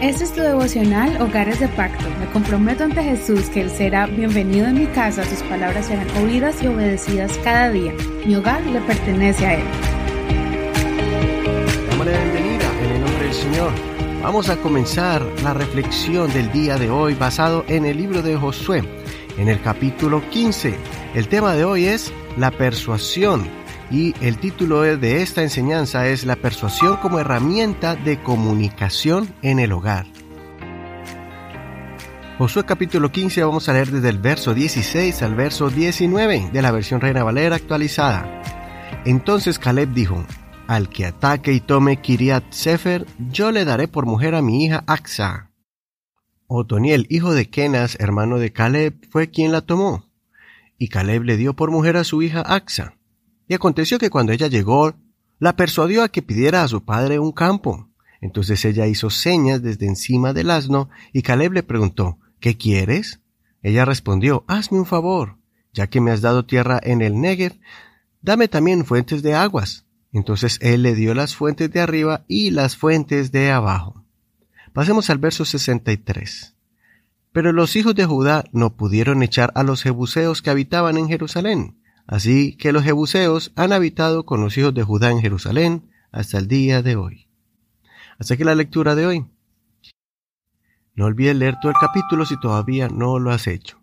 Este es tu devocional Hogares de Pacto. Me comprometo ante Jesús que Él será bienvenido en mi casa, sus palabras serán oídas y obedecidas cada día. Mi hogar le pertenece a Él. Dámosle bienvenida en el nombre del Señor. Vamos a comenzar la reflexión del día de hoy basado en el libro de Josué, en el capítulo 15. El tema de hoy es la persuasión y el título de esta enseñanza es La persuasión como herramienta de comunicación en el hogar. Josué capítulo 15 vamos a leer desde el verso 16 al verso 19 de la versión Reina Valera actualizada. Entonces Caleb dijo, Al que ataque y tome Kiriat Sefer, yo le daré por mujer a mi hija Axa. Otoniel, hijo de Kenas, hermano de Caleb, fue quien la tomó. Y Caleb le dio por mujer a su hija Axa. Y aconteció que cuando ella llegó, la persuadió a que pidiera a su padre un campo. Entonces ella hizo señas desde encima del asno, y Caleb le preguntó, ¿Qué quieres? Ella respondió, Hazme un favor, ya que me has dado tierra en el Negev, dame también fuentes de aguas. Entonces él le dio las fuentes de arriba y las fuentes de abajo. Pasemos al verso 63. Pero los hijos de Judá no pudieron echar a los jebuseos que habitaban en Jerusalén, Así que los jebuseos han habitado con los hijos de Judá en Jerusalén hasta el día de hoy. Hasta que la lectura de hoy. No olvides leer todo el capítulo si todavía no lo has hecho.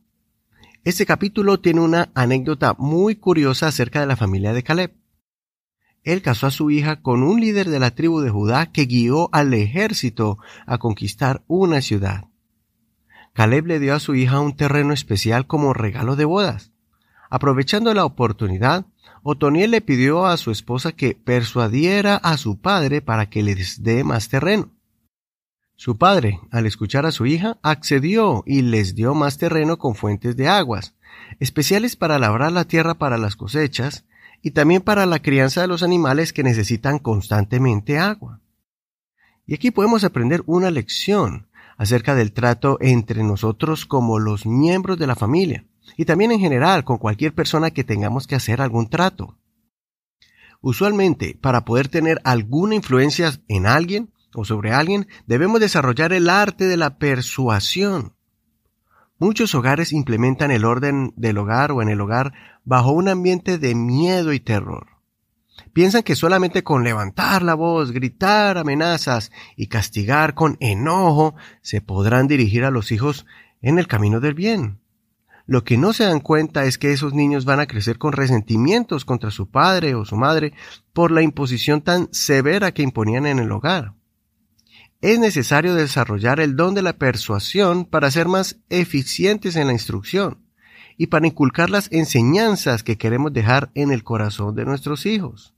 Este capítulo tiene una anécdota muy curiosa acerca de la familia de Caleb. Él casó a su hija con un líder de la tribu de Judá que guió al ejército a conquistar una ciudad. Caleb le dio a su hija un terreno especial como regalo de bodas. Aprovechando la oportunidad, Otoniel le pidió a su esposa que persuadiera a su padre para que les dé más terreno. Su padre, al escuchar a su hija, accedió y les dio más terreno con fuentes de aguas, especiales para labrar la tierra para las cosechas y también para la crianza de los animales que necesitan constantemente agua. Y aquí podemos aprender una lección acerca del trato entre nosotros como los miembros de la familia y también en general con cualquier persona que tengamos que hacer algún trato. Usualmente, para poder tener alguna influencia en alguien o sobre alguien, debemos desarrollar el arte de la persuasión. Muchos hogares implementan el orden del hogar o en el hogar bajo un ambiente de miedo y terror. Piensan que solamente con levantar la voz, gritar amenazas y castigar con enojo se podrán dirigir a los hijos en el camino del bien. Lo que no se dan cuenta es que esos niños van a crecer con resentimientos contra su padre o su madre por la imposición tan severa que imponían en el hogar. Es necesario desarrollar el don de la persuasión para ser más eficientes en la instrucción y para inculcar las enseñanzas que queremos dejar en el corazón de nuestros hijos.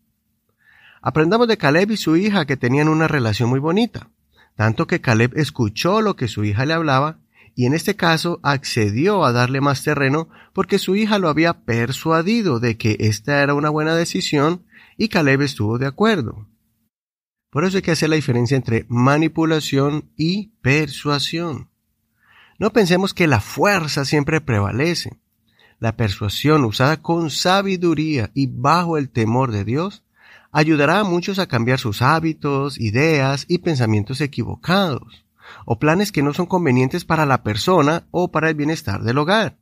Aprendamos de Caleb y su hija que tenían una relación muy bonita, tanto que Caleb escuchó lo que su hija le hablaba y en este caso accedió a darle más terreno porque su hija lo había persuadido de que esta era una buena decisión y Caleb estuvo de acuerdo. Por eso hay que hacer la diferencia entre manipulación y persuasión. No pensemos que la fuerza siempre prevalece. La persuasión usada con sabiduría y bajo el temor de Dios ayudará a muchos a cambiar sus hábitos, ideas y pensamientos equivocados o planes que no son convenientes para la persona o para el bienestar del hogar.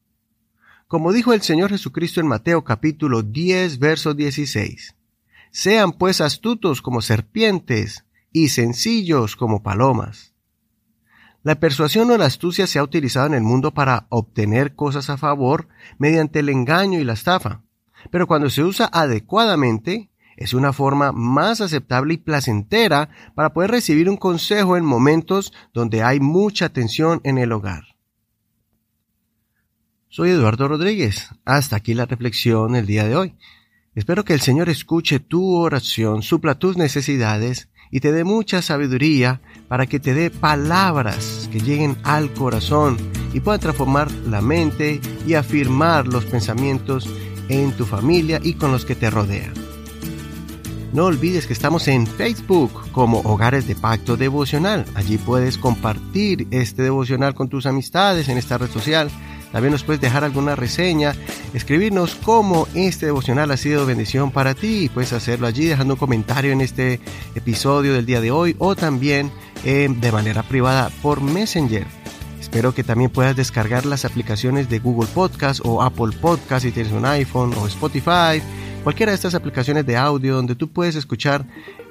Como dijo el Señor Jesucristo en Mateo capítulo 10, verso 16. Sean pues astutos como serpientes y sencillos como palomas. La persuasión o la astucia se ha utilizado en el mundo para obtener cosas a favor mediante el engaño y la estafa, pero cuando se usa adecuadamente, es una forma más aceptable y placentera para poder recibir un consejo en momentos donde hay mucha tensión en el hogar. Soy Eduardo Rodríguez. Hasta aquí la reflexión el día de hoy. Espero que el Señor escuche tu oración, supla tus necesidades y te dé mucha sabiduría para que te dé palabras que lleguen al corazón y puedan transformar la mente y afirmar los pensamientos en tu familia y con los que te rodean. No olvides que estamos en Facebook como Hogares de Pacto Devocional. Allí puedes compartir este devocional con tus amistades en esta red social También nos puedes dejar alguna reseña, escribirnos cómo este devocional ha sido bendición para ti puedes hacerlo allí dejando un comentario en este episodio del día de hoy o también eh, de manera privada por Messenger. Espero que también puedas descargar las aplicaciones de Google Podcast o Apple Podcast si tienes un iPhone o Spotify, cualquiera de estas aplicaciones de audio donde tú puedes escuchar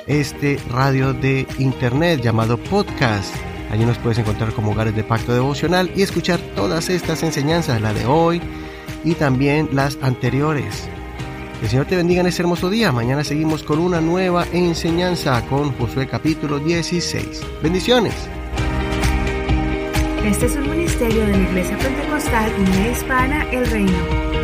este radio de internet llamado podcast. Allí nos puedes encontrar como hogares de pacto devocional y escuchar todas estas enseñanzas, la de hoy y también las anteriores. Que el Señor te bendiga en este hermoso día. Mañana seguimos con una nueva enseñanza con Josué capítulo 16. Bendiciones. Este es un ministerio de la Iglesia Pentecostal Unida Hispana El Reino.